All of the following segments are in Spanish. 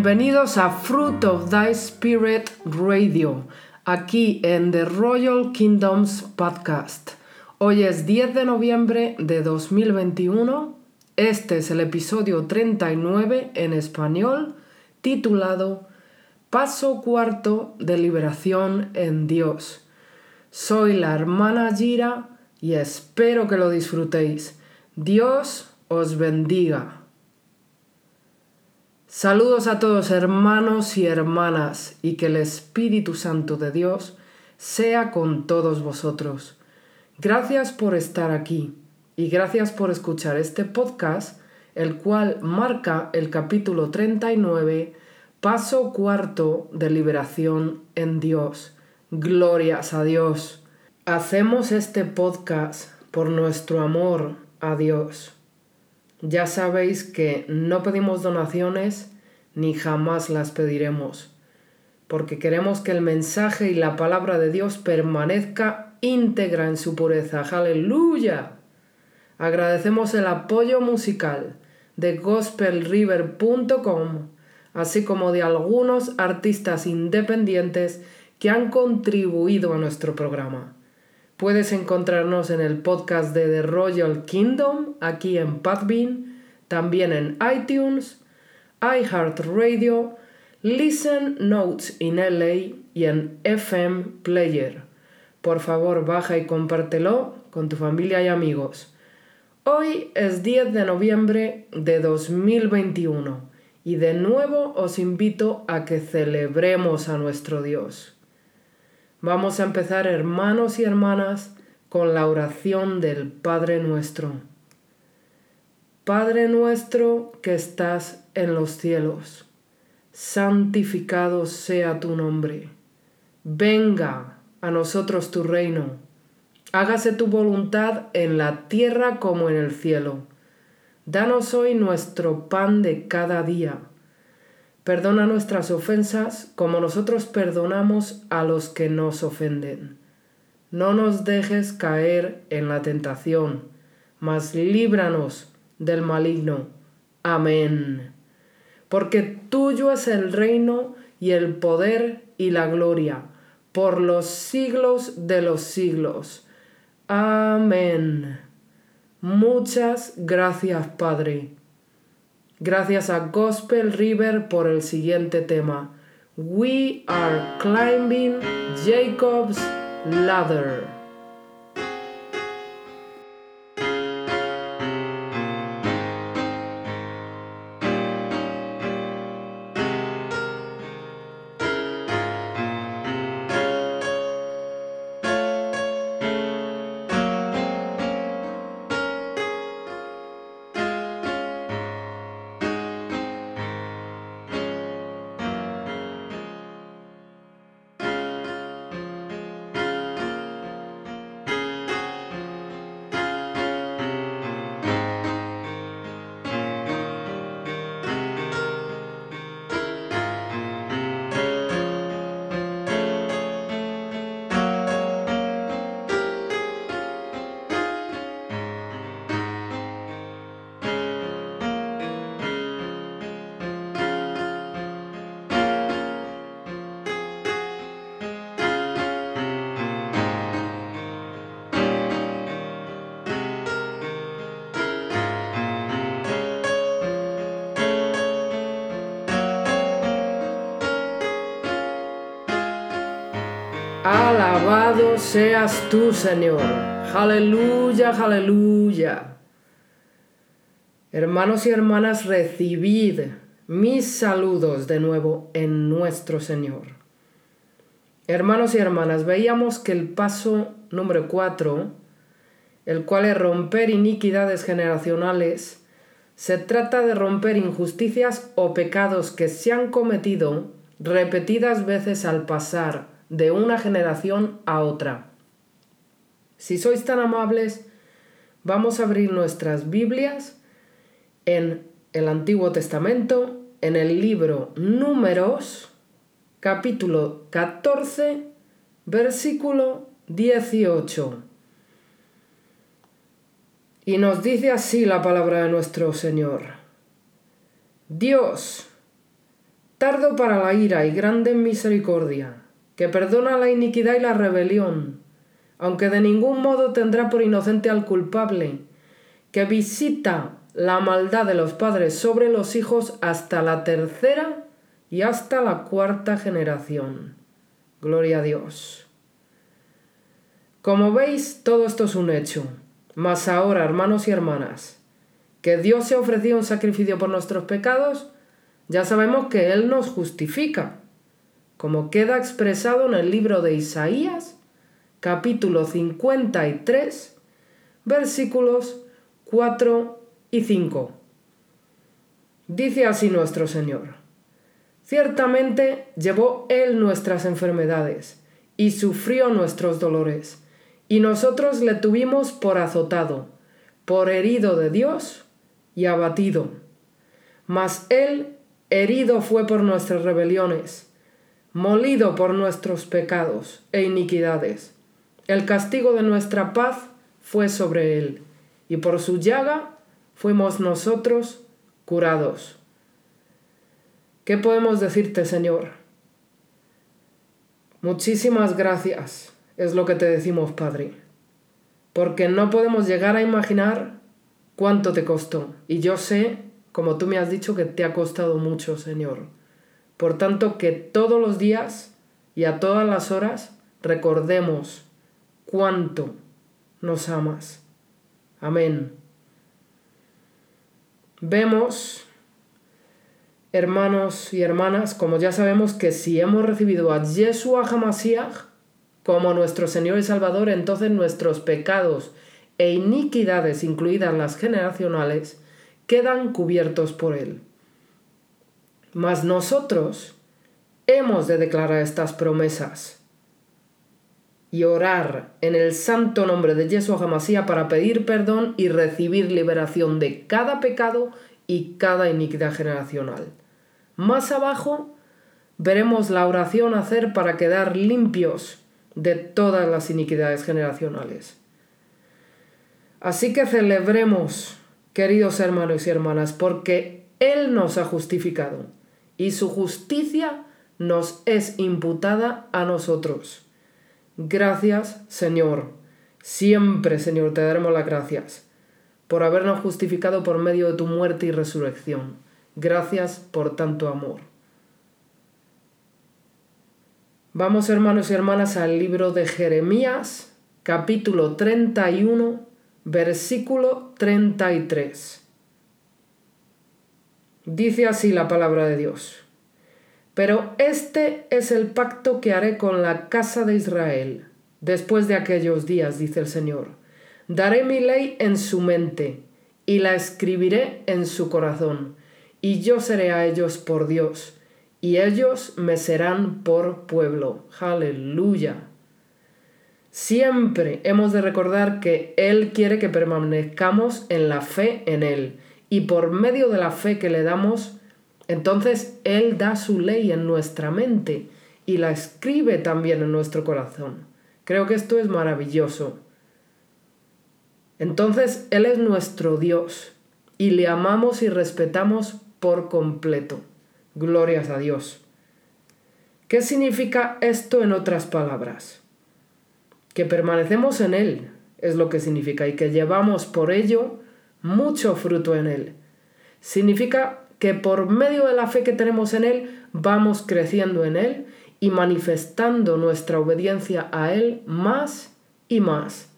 Bienvenidos a Fruit of Thy Spirit Radio, aquí en The Royal Kingdoms Podcast. Hoy es 10 de noviembre de 2021. Este es el episodio 39 en español, titulado Paso cuarto de liberación en Dios. Soy la hermana Gira y espero que lo disfrutéis. Dios os bendiga. Saludos a todos hermanos y hermanas y que el Espíritu Santo de Dios sea con todos vosotros. Gracias por estar aquí y gracias por escuchar este podcast, el cual marca el capítulo 39, paso cuarto de liberación en Dios. Glorias a Dios. Hacemos este podcast por nuestro amor a Dios. Ya sabéis que no pedimos donaciones ni jamás las pediremos, porque queremos que el mensaje y la palabra de Dios permanezca íntegra en su pureza. Aleluya. Agradecemos el apoyo musical de gospelriver.com, así como de algunos artistas independientes que han contribuido a nuestro programa. Puedes encontrarnos en el podcast de The Royal Kingdom, aquí en Podbean, también en iTunes, iHeartRadio, Listen Notes in LA y en FM Player. Por favor, baja y compártelo con tu familia y amigos. Hoy es 10 de noviembre de 2021 y de nuevo os invito a que celebremos a nuestro Dios. Vamos a empezar, hermanos y hermanas, con la oración del Padre nuestro. Padre nuestro que estás en los cielos, santificado sea tu nombre. Venga a nosotros tu reino. Hágase tu voluntad en la tierra como en el cielo. Danos hoy nuestro pan de cada día Perdona nuestras ofensas como nosotros perdonamos a los que nos ofenden. No nos dejes caer en la tentación, mas líbranos del maligno. Amén. Porque tuyo es el reino y el poder y la gloria, por los siglos de los siglos. Amén. Muchas gracias, Padre. Gracias a Gospel River por el siguiente tema. We are climbing Jacob's ladder. Alabado seas tú, Señor. Aleluya, aleluya. Hermanos y hermanas, recibid mis saludos de nuevo en nuestro Señor. Hermanos y hermanas, veíamos que el paso número 4, el cual es romper iniquidades generacionales, se trata de romper injusticias o pecados que se han cometido repetidas veces al pasar de una generación a otra. Si sois tan amables, vamos a abrir nuestras Biblias en el Antiguo Testamento, en el libro Números, capítulo 14, versículo 18. Y nos dice así la palabra de nuestro Señor. Dios tardo para la ira y grande en misericordia, que perdona la iniquidad y la rebelión, aunque de ningún modo tendrá por inocente al culpable, que visita la maldad de los padres sobre los hijos hasta la tercera y hasta la cuarta generación. Gloria a Dios. Como veis, todo esto es un hecho. Mas ahora, hermanos y hermanas, que Dios se ha ofrecido un sacrificio por nuestros pecados, ya sabemos que Él nos justifica, como queda expresado en el libro de Isaías, capítulo 53, versículos 4 y 5. Dice así nuestro Señor. Ciertamente llevó Él nuestras enfermedades y sufrió nuestros dolores, y nosotros le tuvimos por azotado, por herido de Dios y abatido. Mas Él herido fue por nuestras rebeliones, molido por nuestros pecados e iniquidades. El castigo de nuestra paz fue sobre Él, y por su llaga fuimos nosotros curados. ¿Qué podemos decirte, Señor? Muchísimas gracias, es lo que te decimos, Padre, porque no podemos llegar a imaginar cuánto te costó. Y yo sé, como tú me has dicho, que te ha costado mucho, Señor. Por tanto, que todos los días y a todas las horas recordemos cuánto nos amas. Amén. Vemos hermanos y hermanas, como ya sabemos que si hemos recibido a Yeshua HaMashiach como nuestro Señor y Salvador, entonces nuestros pecados e iniquidades, incluidas las generacionales, quedan cubiertos por Él. Mas nosotros hemos de declarar estas promesas y orar en el santo nombre de Yeshua HaMashiach para pedir perdón y recibir liberación de cada pecado y cada iniquidad generacional. Más abajo veremos la oración hacer para quedar limpios de todas las iniquidades generacionales. Así que celebremos, queridos hermanos y hermanas, porque Él nos ha justificado y su justicia nos es imputada a nosotros. Gracias, Señor. Siempre, Señor, te daremos las gracias por habernos justificado por medio de tu muerte y resurrección. Gracias por tanto amor. Vamos hermanos y hermanas al libro de Jeremías, capítulo 31, versículo 33. Dice así la palabra de Dios. Pero este es el pacto que haré con la casa de Israel después de aquellos días, dice el Señor Daré mi ley en su mente y la escribiré en su corazón, y yo seré a ellos por Dios, y ellos me serán por pueblo. Aleluya. Siempre hemos de recordar que Él quiere que permanezcamos en la fe en Él, y por medio de la fe que le damos, entonces Él da su ley en nuestra mente y la escribe también en nuestro corazón. Creo que esto es maravilloso. Entonces Él es nuestro Dios y le amamos y respetamos por completo. Glorias a Dios. ¿Qué significa esto en otras palabras? Que permanecemos en Él es lo que significa y que llevamos por ello mucho fruto en Él. Significa que por medio de la fe que tenemos en Él vamos creciendo en Él y manifestando nuestra obediencia a Él más y más.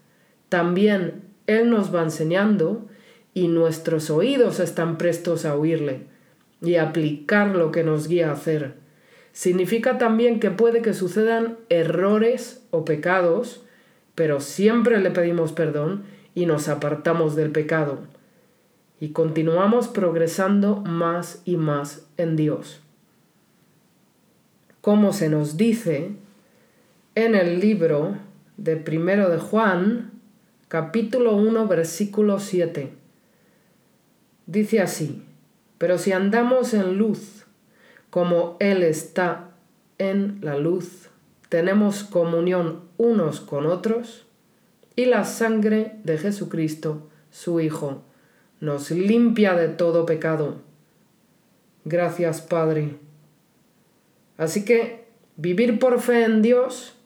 También él nos va enseñando y nuestros oídos están prestos a oírle y aplicar lo que nos guía a hacer. Significa también que puede que sucedan errores o pecados, pero siempre le pedimos perdón y nos apartamos del pecado. Y continuamos progresando más y más en Dios. Como se nos dice en el libro de primero de Juan, capítulo 1, versículo 7. Dice así, pero si andamos en luz, como Él está en la luz, tenemos comunión unos con otros, y la sangre de Jesucristo, su Hijo, nos limpia de todo pecado. Gracias, Padre. Así que vivir por fe en Dios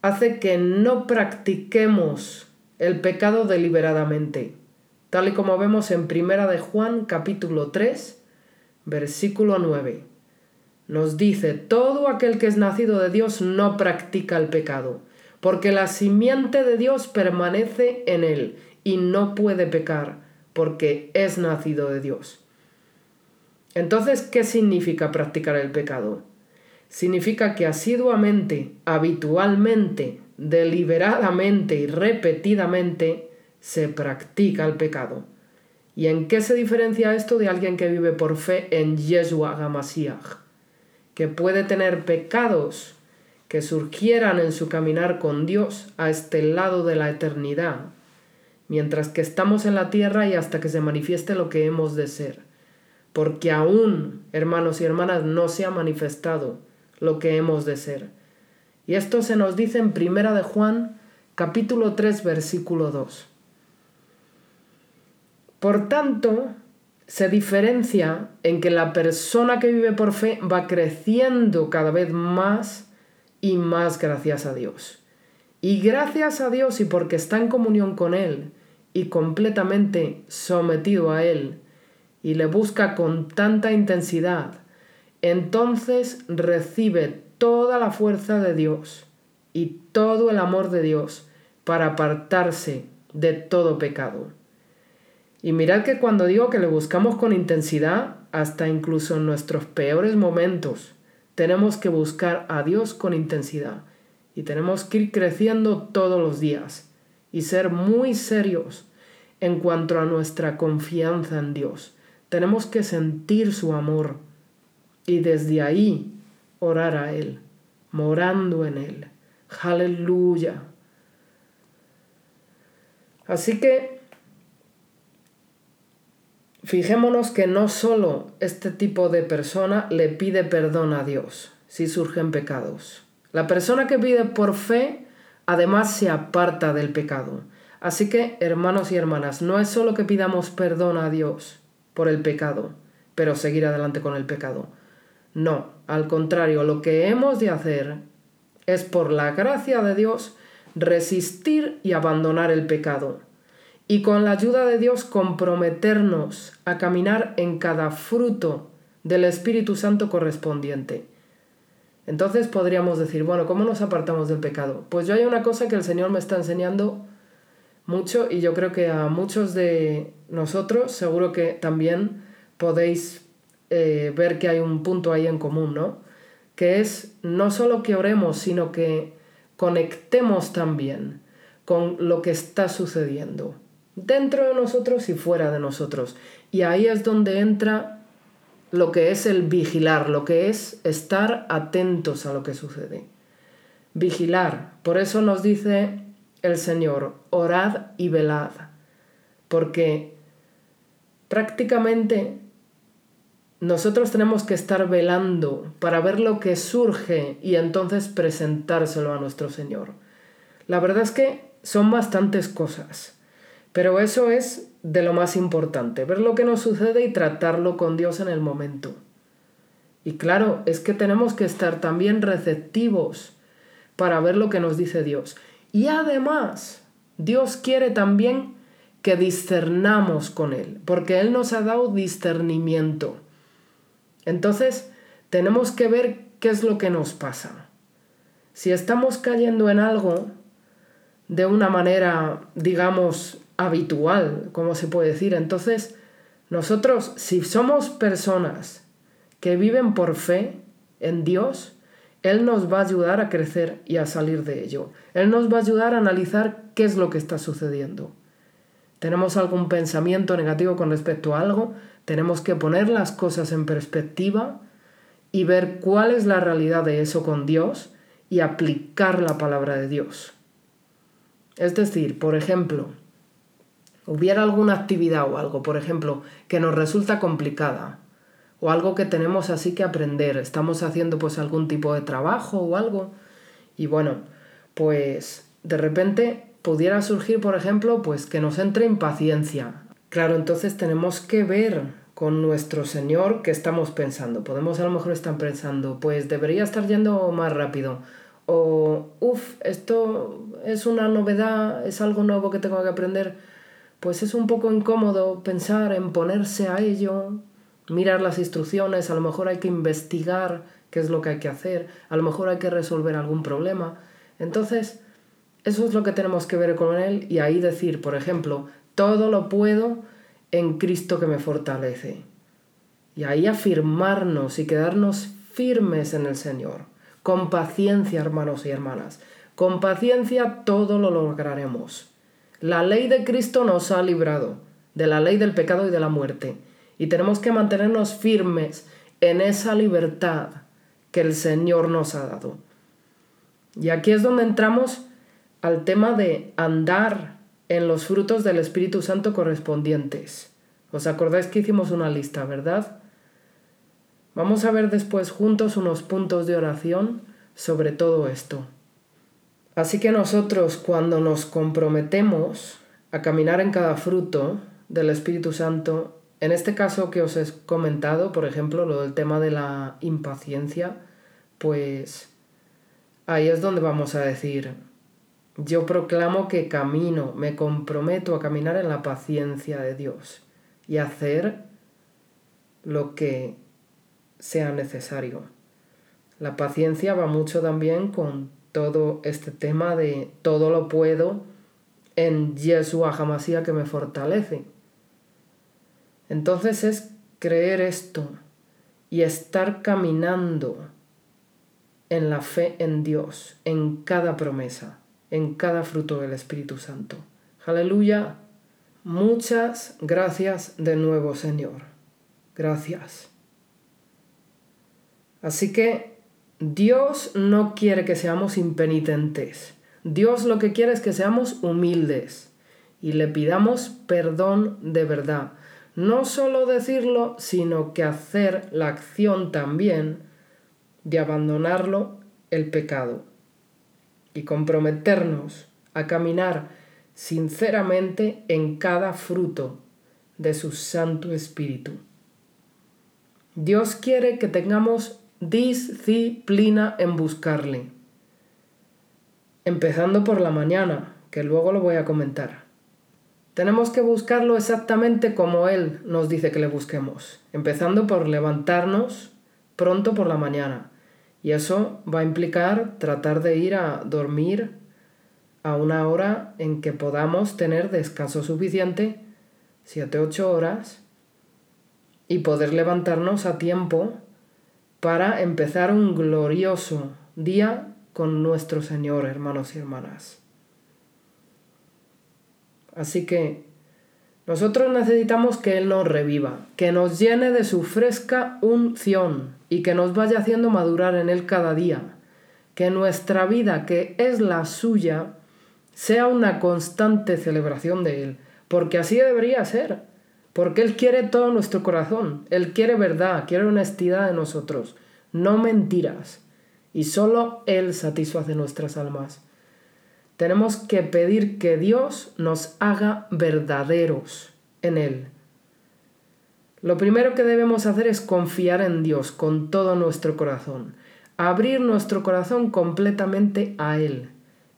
hace que no practiquemos el pecado deliberadamente, tal y como vemos en Primera de Juan capítulo 3, versículo 9. Nos dice, todo aquel que es nacido de Dios no practica el pecado, porque la simiente de Dios permanece en él y no puede pecar, porque es nacido de Dios. Entonces, ¿qué significa practicar el pecado? Significa que asiduamente, habitualmente, deliberadamente y repetidamente se practica el pecado. ¿Y en qué se diferencia esto de alguien que vive por fe en Yeshua HaMashiach? Que puede tener pecados que surgieran en su caminar con Dios a este lado de la eternidad, mientras que estamos en la tierra y hasta que se manifieste lo que hemos de ser. Porque aún, hermanos y hermanas, no se ha manifestado lo que hemos de ser. Y esto se nos dice en Primera de Juan, capítulo 3, versículo 2. Por tanto, se diferencia en que la persona que vive por fe va creciendo cada vez más y más gracias a Dios. Y gracias a Dios y porque está en comunión con Él y completamente sometido a Él y le busca con tanta intensidad, entonces recibe toda la fuerza de Dios y todo el amor de Dios para apartarse de todo pecado. Y mirad que cuando digo que le buscamos con intensidad, hasta incluso en nuestros peores momentos, tenemos que buscar a Dios con intensidad y tenemos que ir creciendo todos los días y ser muy serios en cuanto a nuestra confianza en Dios. Tenemos que sentir su amor y desde ahí orar a Él, morando en Él. Aleluya. Así que fijémonos que no solo este tipo de persona le pide perdón a Dios si surgen pecados. La persona que pide por fe además se aparta del pecado. Así que, hermanos y hermanas, no es solo que pidamos perdón a Dios por el pecado, pero seguir adelante con el pecado. No, al contrario, lo que hemos de hacer es por la gracia de Dios resistir y abandonar el pecado. Y con la ayuda de Dios comprometernos a caminar en cada fruto del Espíritu Santo correspondiente. Entonces podríamos decir, bueno, ¿cómo nos apartamos del pecado? Pues yo hay una cosa que el Señor me está enseñando mucho y yo creo que a muchos de nosotros seguro que también podéis eh, ver que hay un punto ahí en común, ¿no? Que es no solo que oremos, sino que conectemos también con lo que está sucediendo dentro de nosotros y fuera de nosotros. Y ahí es donde entra lo que es el vigilar, lo que es estar atentos a lo que sucede. Vigilar. Por eso nos dice el Señor, orad y velad. Porque prácticamente nosotros tenemos que estar velando para ver lo que surge y entonces presentárselo a nuestro Señor. La verdad es que son bastantes cosas, pero eso es de lo más importante, ver lo que nos sucede y tratarlo con Dios en el momento. Y claro, es que tenemos que estar también receptivos para ver lo que nos dice Dios. Y además, Dios quiere también que discernamos con Él, porque Él nos ha dado discernimiento. Entonces, tenemos que ver qué es lo que nos pasa. Si estamos cayendo en algo de una manera, digamos, habitual, como se puede decir, entonces nosotros, si somos personas que viven por fe en Dios, Él nos va a ayudar a crecer y a salir de ello. Él nos va a ayudar a analizar qué es lo que está sucediendo. Tenemos algún pensamiento negativo con respecto a algo, tenemos que poner las cosas en perspectiva y ver cuál es la realidad de eso con Dios y aplicar la palabra de Dios. Es decir, por ejemplo, hubiera alguna actividad o algo, por ejemplo, que nos resulta complicada o algo que tenemos así que aprender, estamos haciendo pues algún tipo de trabajo o algo y bueno, pues de repente pudiera surgir, por ejemplo, pues que nos entre impaciencia, Claro, entonces tenemos que ver con nuestro Señor que estamos pensando. Podemos a lo mejor estar pensando, pues debería estar yendo más rápido. O, uff, esto es una novedad, es algo nuevo que tengo que aprender. Pues es un poco incómodo pensar en ponerse a ello, mirar las instrucciones, a lo mejor hay que investigar qué es lo que hay que hacer, a lo mejor hay que resolver algún problema. Entonces, eso es lo que tenemos que ver con él y ahí decir, por ejemplo, todo lo puedo en Cristo que me fortalece. Y ahí afirmarnos y quedarnos firmes en el Señor. Con paciencia, hermanos y hermanas. Con paciencia todo lo lograremos. La ley de Cristo nos ha librado de la ley del pecado y de la muerte. Y tenemos que mantenernos firmes en esa libertad que el Señor nos ha dado. Y aquí es donde entramos al tema de andar en los frutos del Espíritu Santo correspondientes. ¿Os acordáis que hicimos una lista, verdad? Vamos a ver después juntos unos puntos de oración sobre todo esto. Así que nosotros cuando nos comprometemos a caminar en cada fruto del Espíritu Santo, en este caso que os he comentado, por ejemplo, lo del tema de la impaciencia, pues ahí es donde vamos a decir, yo proclamo que camino, me comprometo a caminar en la paciencia de Dios y hacer lo que sea necesario. La paciencia va mucho también con todo este tema de todo lo puedo en Yeshua Hamasía que me fortalece. Entonces es creer esto y estar caminando en la fe en Dios, en cada promesa en cada fruto del Espíritu Santo. Aleluya. Muchas gracias de nuevo, Señor. Gracias. Así que Dios no quiere que seamos impenitentes. Dios lo que quiere es que seamos humildes y le pidamos perdón de verdad. No solo decirlo, sino que hacer la acción también de abandonarlo el pecado y comprometernos a caminar sinceramente en cada fruto de su Santo Espíritu. Dios quiere que tengamos disciplina en buscarle, empezando por la mañana, que luego lo voy a comentar. Tenemos que buscarlo exactamente como Él nos dice que le busquemos, empezando por levantarnos pronto por la mañana, y eso va a implicar tratar de ir a dormir a una hora en que podamos tener descanso suficiente, 7-8 horas, y poder levantarnos a tiempo para empezar un glorioso día con nuestro Señor, hermanos y hermanas. Así que nosotros necesitamos que Él nos reviva, que nos llene de su fresca unción y que nos vaya haciendo madurar en Él cada día. Que nuestra vida, que es la suya, sea una constante celebración de Él, porque así debería ser, porque Él quiere todo nuestro corazón, Él quiere verdad, quiere honestidad de nosotros, no mentiras, y solo Él satisface nuestras almas. Tenemos que pedir que Dios nos haga verdaderos en Él. Lo primero que debemos hacer es confiar en Dios con todo nuestro corazón, abrir nuestro corazón completamente a Él,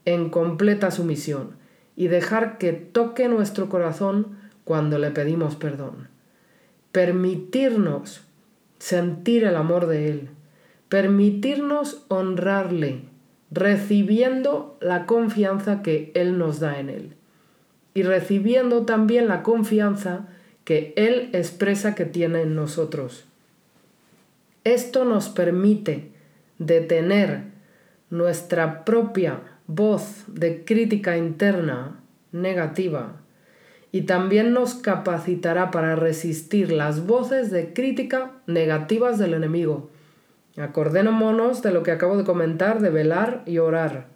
en completa sumisión, y dejar que toque nuestro corazón cuando le pedimos perdón. Permitirnos sentir el amor de Él, permitirnos honrarle, recibiendo la confianza que Él nos da en Él y recibiendo también la confianza que Él expresa que tiene en nosotros. Esto nos permite detener nuestra propia voz de crítica interna negativa y también nos capacitará para resistir las voces de crítica negativas del enemigo Acordémonos de lo que acabo de comentar de velar y orar.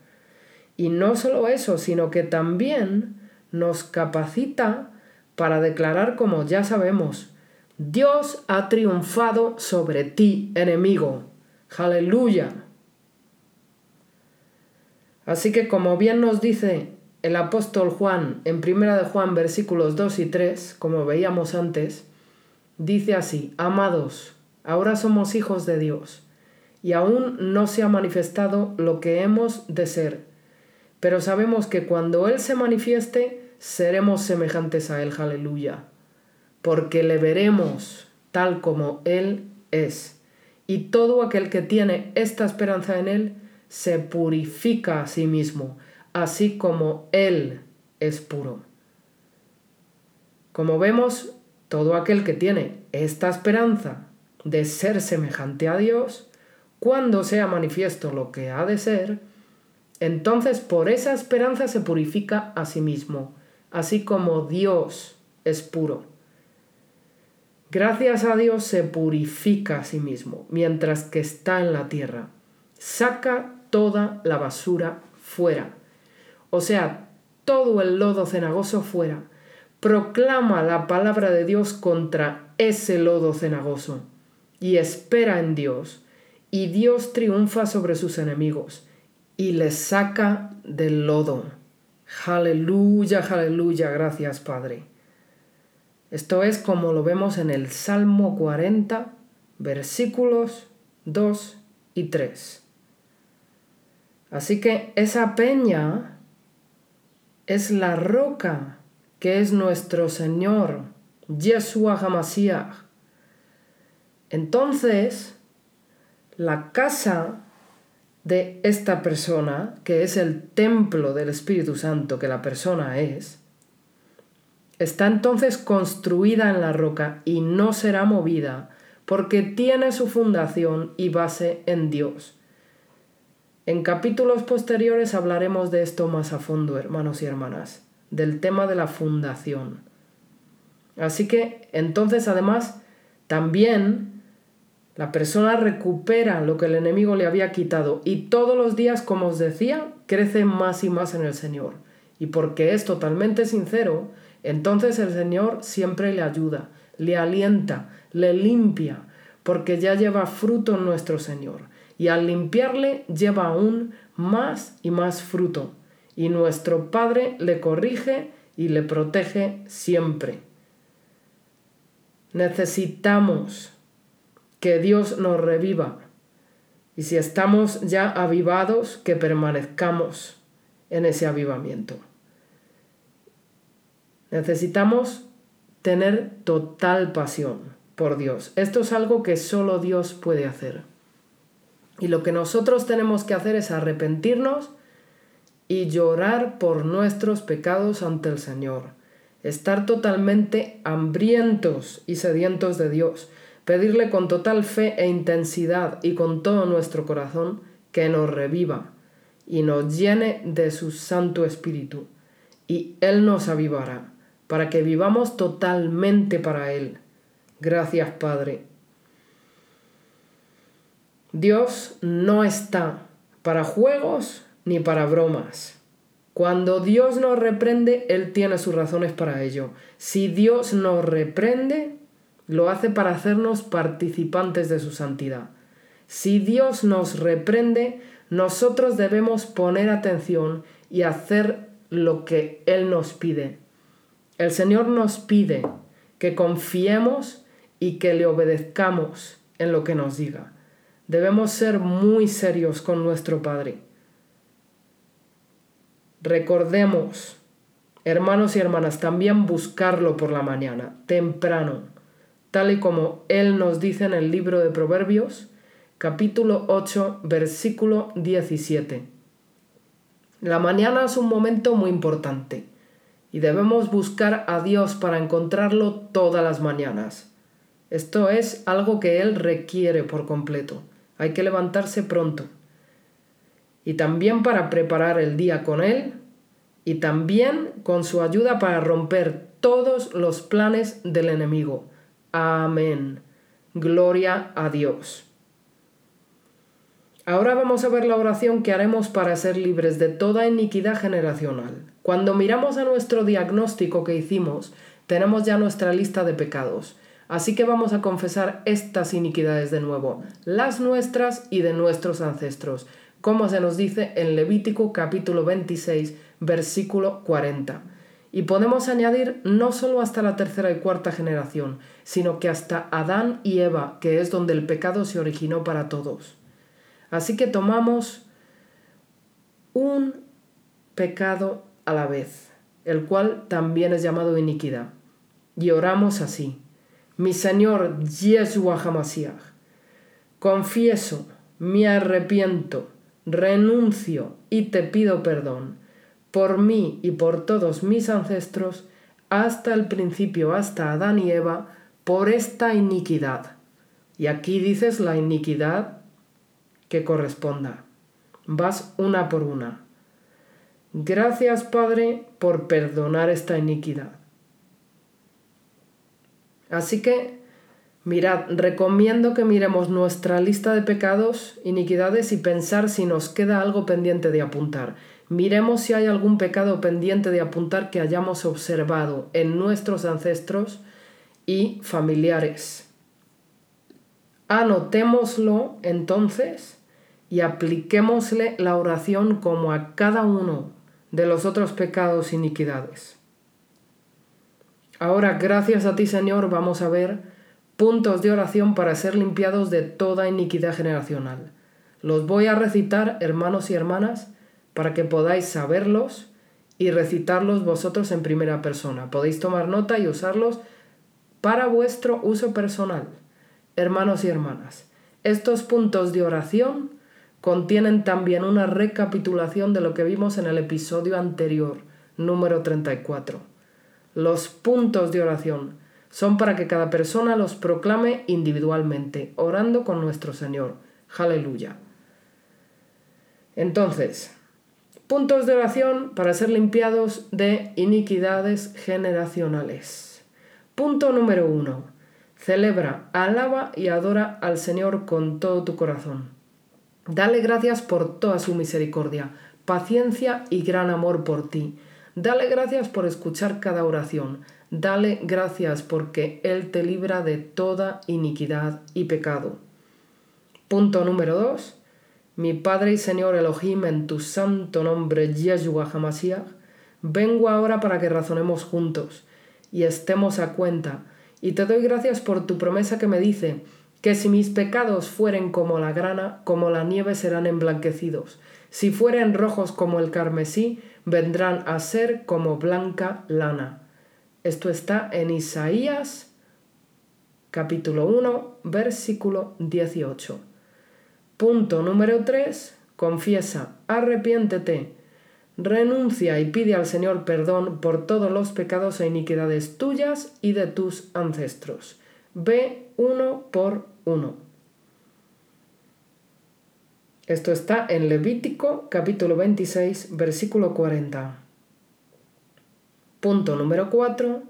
Y no solo eso, sino que también nos capacita para declarar como ya sabemos, Dios ha triunfado sobre ti, enemigo. Aleluya. Así que como bien nos dice el apóstol Juan en 1 de Juan versículos 2 y 3, como veíamos antes, Dice así, amados, ahora somos hijos de Dios, y aún no se ha manifestado lo que hemos de ser, pero sabemos que cuando Él se manifieste, seremos semejantes a Él, aleluya, porque le veremos tal como Él es. Y todo aquel que tiene esta esperanza en Él se purifica a sí mismo, así como Él es puro. Como vemos, todo aquel que tiene esta esperanza de ser semejante a Dios, cuando sea manifiesto lo que ha de ser, entonces por esa esperanza se purifica a sí mismo, así como Dios es puro. Gracias a Dios se purifica a sí mismo mientras que está en la tierra. Saca toda la basura fuera. O sea, todo el lodo cenagoso fuera. Proclama la palabra de Dios contra ese lodo cenagoso y espera en Dios. Y Dios triunfa sobre sus enemigos y les saca del lodo. Aleluya, aleluya, gracias Padre. Esto es como lo vemos en el Salmo 40, versículos 2 y 3. Así que esa peña es la roca que es nuestro Señor, Yeshua Hamashiach. Entonces, la casa de esta persona, que es el templo del Espíritu Santo que la persona es, Está entonces construida en la roca y no será movida, porque tiene su fundación y base en Dios. En capítulos posteriores hablaremos de esto más a fondo, hermanos y hermanas, del tema de la fundación. Así que entonces además también la persona recupera lo que el enemigo le había quitado y todos los días, como os decía, crece más y más en el Señor. Y porque es totalmente sincero, entonces el Señor siempre le ayuda, le alienta, le limpia, porque ya lleva fruto en nuestro Señor. Y al limpiarle lleva aún más y más fruto. Y nuestro Padre le corrige y le protege siempre. Necesitamos que Dios nos reviva. Y si estamos ya avivados, que permanezcamos en ese avivamiento. Necesitamos tener total pasión por Dios. Esto es algo que solo Dios puede hacer. Y lo que nosotros tenemos que hacer es arrepentirnos y llorar por nuestros pecados ante el Señor. Estar totalmente hambrientos y sedientos de Dios. Pedirle con total fe e intensidad y con todo nuestro corazón que nos reviva y nos llene de su Santo Espíritu. Y Él nos avivará para que vivamos totalmente para Él. Gracias, Padre. Dios no está para juegos ni para bromas. Cuando Dios nos reprende, Él tiene sus razones para ello. Si Dios nos reprende, lo hace para hacernos participantes de su santidad. Si Dios nos reprende, nosotros debemos poner atención y hacer lo que Él nos pide. El Señor nos pide que confiemos y que le obedezcamos en lo que nos diga. Debemos ser muy serios con nuestro Padre. Recordemos, hermanos y hermanas, también buscarlo por la mañana, temprano, tal y como Él nos dice en el libro de Proverbios, capítulo 8, versículo 17. La mañana es un momento muy importante y debemos buscar a Dios para encontrarlo todas las mañanas. Esto es algo que Él requiere por completo. Hay que levantarse pronto. Y también para preparar el día con Él y también con su ayuda para romper todos los planes del enemigo. Amén. Gloria a Dios. Ahora vamos a ver la oración que haremos para ser libres de toda iniquidad generacional. Cuando miramos a nuestro diagnóstico que hicimos, tenemos ya nuestra lista de pecados. Así que vamos a confesar estas iniquidades de nuevo, las nuestras y de nuestros ancestros, como se nos dice en Levítico capítulo 26, versículo 40. Y podemos añadir no solo hasta la tercera y cuarta generación, sino que hasta Adán y Eva, que es donde el pecado se originó para todos. Así que tomamos un pecado a la vez, el cual también es llamado iniquidad. Y oramos así. Mi Señor Yeshua Hamasiach, confieso, me arrepiento, renuncio y te pido perdón por mí y por todos mis ancestros, hasta el principio, hasta Adán y Eva, por esta iniquidad. Y aquí dices la iniquidad que corresponda. Vas una por una. Gracias, Padre, por perdonar esta iniquidad. Así que, mirad, recomiendo que miremos nuestra lista de pecados, iniquidades y pensar si nos queda algo pendiente de apuntar. Miremos si hay algún pecado pendiente de apuntar que hayamos observado en nuestros ancestros y familiares. Anotémoslo entonces y apliquémosle la oración como a cada uno de los otros pecados e iniquidades. Ahora, gracias a ti Señor, vamos a ver puntos de oración para ser limpiados de toda iniquidad generacional. Los voy a recitar, hermanos y hermanas, para que podáis saberlos y recitarlos vosotros en primera persona. Podéis tomar nota y usarlos para vuestro uso personal. Hermanos y hermanas, estos puntos de oración contienen también una recapitulación de lo que vimos en el episodio anterior, número 34. Los puntos de oración son para que cada persona los proclame individualmente, orando con nuestro Señor. Aleluya. Entonces, Puntos de oración para ser limpiados de iniquidades generacionales. Punto número uno. Celebra, alaba y adora al Señor con todo tu corazón. Dale gracias por toda su misericordia, paciencia y gran amor por ti. Dale gracias por escuchar cada oración. Dale gracias porque Él te libra de toda iniquidad y pecado. Punto número 2. Mi Padre y Señor Elohim, en tu santo nombre, Yeshua Hamasiach, vengo ahora para que razonemos juntos y estemos a cuenta, y te doy gracias por tu promesa que me dice que si mis pecados fueren como la grana, como la nieve serán emblanquecidos, si fueren rojos como el carmesí, vendrán a ser como blanca lana. Esto está en Isaías capítulo 1, versículo 18. Punto número 3. Confiesa, arrepiéntete, renuncia y pide al Señor perdón por todos los pecados e iniquidades tuyas y de tus ancestros. Ve uno por uno. Esto está en Levítico capítulo 26, versículo 40. Punto número 4.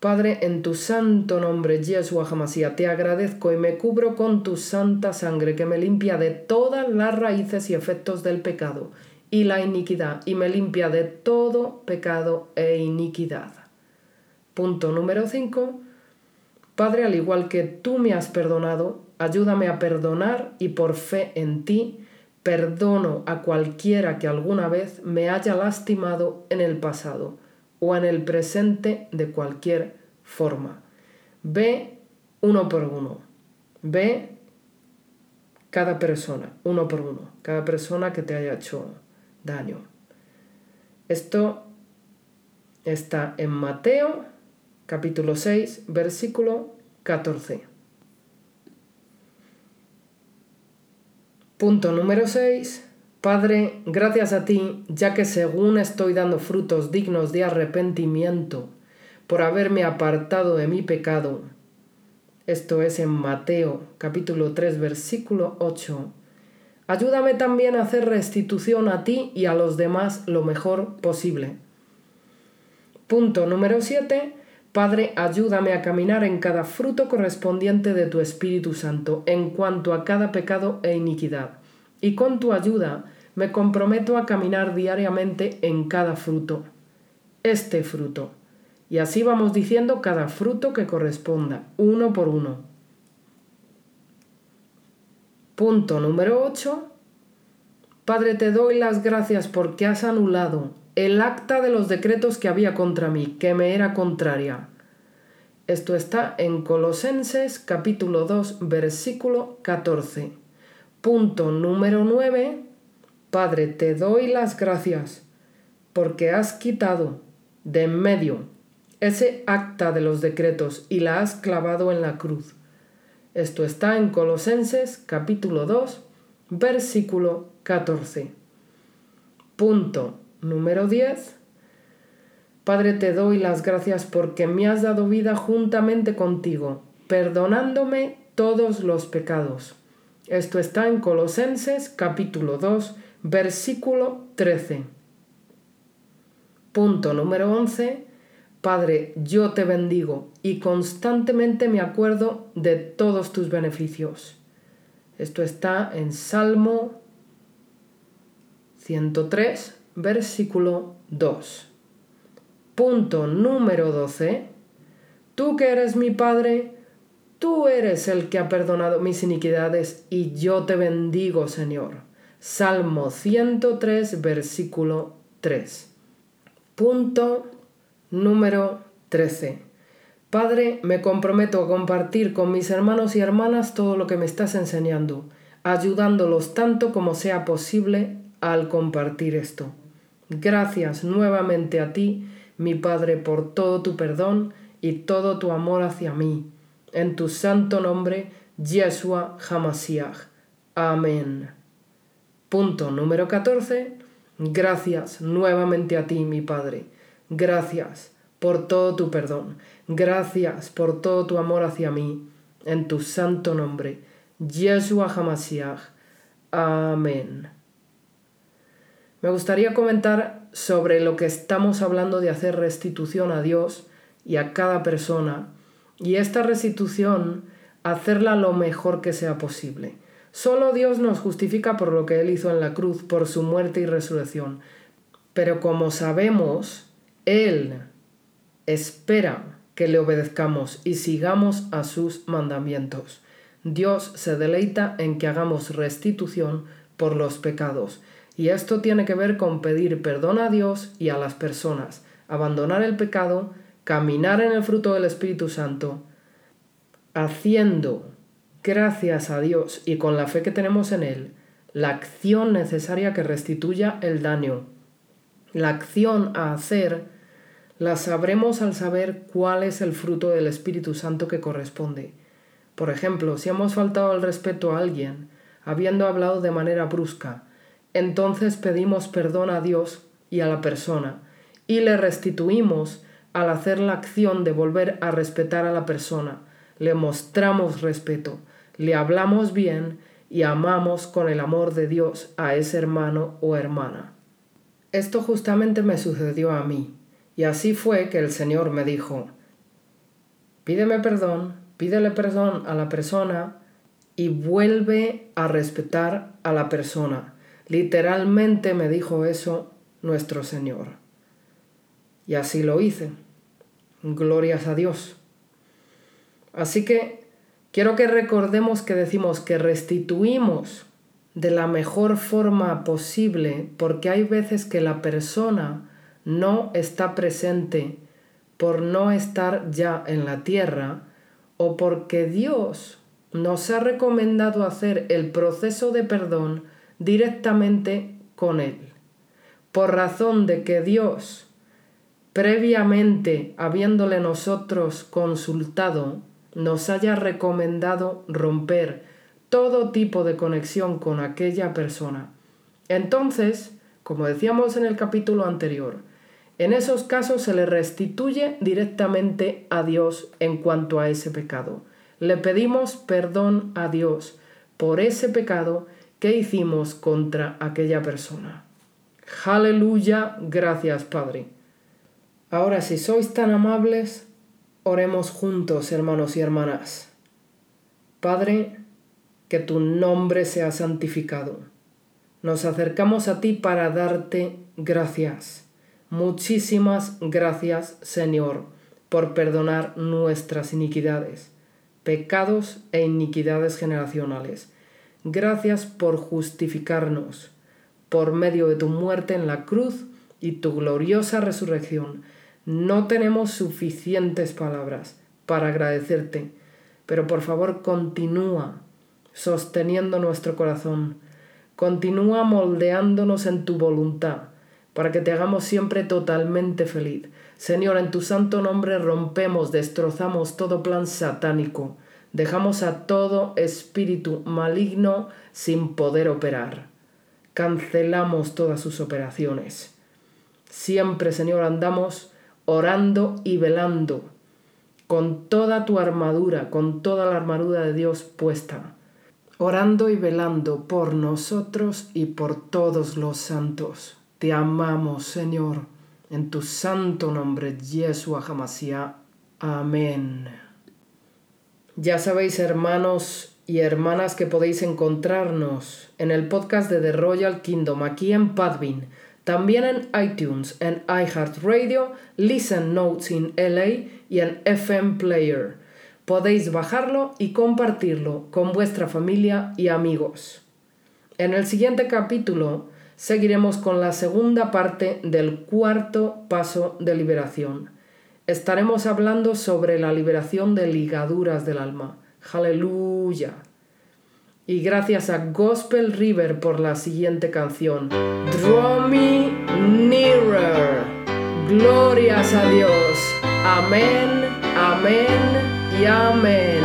Padre, en tu santo nombre, Yeshua Hamasía, te agradezco y me cubro con tu santa sangre que me limpia de todas las raíces y efectos del pecado y la iniquidad y me limpia de todo pecado e iniquidad. Punto número 5. Padre, al igual que tú me has perdonado, ayúdame a perdonar y por fe en ti, perdono a cualquiera que alguna vez me haya lastimado en el pasado o en el presente de cualquier forma. Ve uno por uno. Ve cada persona, uno por uno. Cada persona que te haya hecho daño. Esto está en Mateo capítulo 6, versículo 14. Punto número 6. Padre, gracias a ti, ya que según estoy dando frutos dignos de arrepentimiento por haberme apartado de mi pecado. Esto es en Mateo capítulo 3 versículo 8. Ayúdame también a hacer restitución a ti y a los demás lo mejor posible. Punto número 7. Padre, ayúdame a caminar en cada fruto correspondiente de tu Espíritu Santo en cuanto a cada pecado e iniquidad y con tu ayuda me comprometo a caminar diariamente en cada fruto. Este fruto. Y así vamos diciendo cada fruto que corresponda, uno por uno. Punto número 8. Padre, te doy las gracias porque has anulado el acta de los decretos que había contra mí, que me era contraria. Esto está en Colosenses capítulo 2 versículo 14. Punto número 9. Padre, te doy las gracias porque has quitado de en medio ese acta de los decretos y la has clavado en la cruz. Esto está en Colosenses capítulo 2 versículo 14. Punto número 10. Padre, te doy las gracias porque me has dado vida juntamente contigo, perdonándome todos los pecados. Esto está en Colosenses capítulo 2, versículo 13. Punto número 11. Padre, yo te bendigo y constantemente me acuerdo de todos tus beneficios. Esto está en Salmo 103, versículo 2. Punto número 12. Tú que eres mi Padre, Tú eres el que ha perdonado mis iniquidades y yo te bendigo, Señor. Salmo 103, versículo 3. Punto número 13. Padre, me comprometo a compartir con mis hermanos y hermanas todo lo que me estás enseñando, ayudándolos tanto como sea posible al compartir esto. Gracias nuevamente a ti, mi Padre, por todo tu perdón y todo tu amor hacia mí en tu santo nombre, Yeshua Hamasiach. Amén. Punto número 14. Gracias nuevamente a ti, mi Padre. Gracias por todo tu perdón. Gracias por todo tu amor hacia mí. En tu santo nombre, Yeshua Hamasiach. Amén. Me gustaría comentar sobre lo que estamos hablando de hacer restitución a Dios y a cada persona y esta restitución hacerla lo mejor que sea posible. Solo Dios nos justifica por lo que Él hizo en la cruz, por su muerte y resurrección. Pero como sabemos, Él espera que le obedezcamos y sigamos a sus mandamientos. Dios se deleita en que hagamos restitución por los pecados. Y esto tiene que ver con pedir perdón a Dios y a las personas, abandonar el pecado caminar en el fruto del Espíritu Santo, haciendo, gracias a Dios y con la fe que tenemos en Él, la acción necesaria que restituya el daño. La acción a hacer la sabremos al saber cuál es el fruto del Espíritu Santo que corresponde. Por ejemplo, si hemos faltado el respeto a alguien, habiendo hablado de manera brusca, entonces pedimos perdón a Dios y a la persona, y le restituimos al hacer la acción de volver a respetar a la persona, le mostramos respeto, le hablamos bien y amamos con el amor de Dios a ese hermano o hermana. Esto justamente me sucedió a mí, y así fue que el Señor me dijo, pídeme perdón, pídele perdón a la persona y vuelve a respetar a la persona. Literalmente me dijo eso nuestro Señor. Y así lo hice. Glorias a Dios. Así que quiero que recordemos que decimos que restituimos de la mejor forma posible porque hay veces que la persona no está presente por no estar ya en la tierra o porque Dios nos ha recomendado hacer el proceso de perdón directamente con Él. Por razón de que Dios previamente habiéndole nosotros consultado, nos haya recomendado romper todo tipo de conexión con aquella persona. Entonces, como decíamos en el capítulo anterior, en esos casos se le restituye directamente a Dios en cuanto a ese pecado. Le pedimos perdón a Dios por ese pecado que hicimos contra aquella persona. Aleluya, gracias Padre. Ahora, si sois tan amables, oremos juntos, hermanos y hermanas. Padre, que tu nombre sea santificado. Nos acercamos a ti para darte gracias. Muchísimas gracias, Señor, por perdonar nuestras iniquidades, pecados e iniquidades generacionales. Gracias por justificarnos por medio de tu muerte en la cruz y tu gloriosa resurrección. No tenemos suficientes palabras para agradecerte, pero por favor continúa sosteniendo nuestro corazón, continúa moldeándonos en tu voluntad, para que te hagamos siempre totalmente feliz. Señor, en tu santo nombre rompemos, destrozamos todo plan satánico, dejamos a todo espíritu maligno sin poder operar. Cancelamos todas sus operaciones. Siempre, Señor, andamos orando y velando, con toda tu armadura, con toda la armadura de Dios puesta, orando y velando por nosotros y por todos los santos. Te amamos, Señor, en tu santo nombre, Yeshua Hamashiach. Amén. Ya sabéis, hermanos y hermanas, que podéis encontrarnos en el podcast de The Royal Kingdom aquí en Padvin, también en iTunes, en iHeartRadio, Listen Notes in LA y en FM Player. Podéis bajarlo y compartirlo con vuestra familia y amigos. En el siguiente capítulo seguiremos con la segunda parte del cuarto paso de liberación. Estaremos hablando sobre la liberación de ligaduras del alma. Aleluya. Y gracias a Gospel River por la siguiente canción. Draw me nearer. Glorias a Dios. Amén, amén y amén.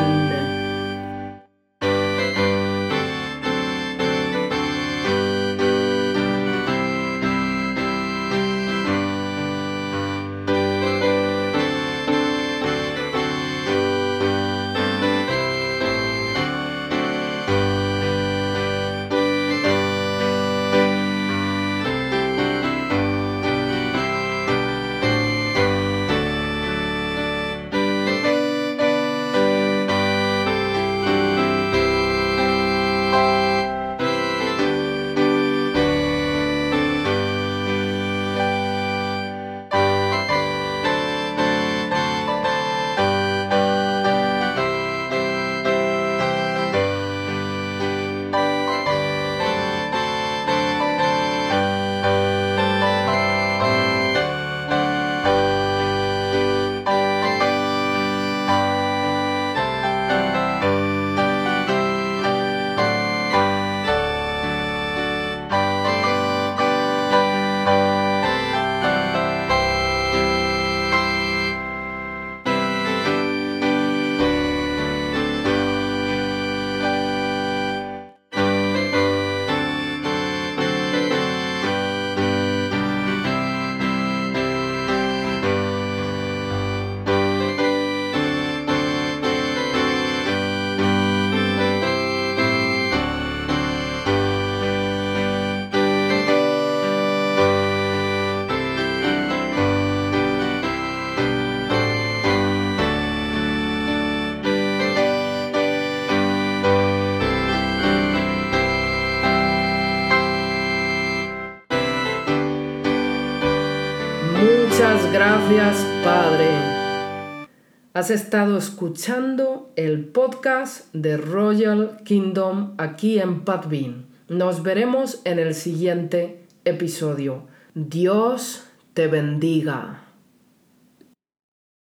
Has estado escuchando el podcast de Royal Kingdom aquí en Padvin. Nos veremos en el siguiente episodio. Dios te bendiga.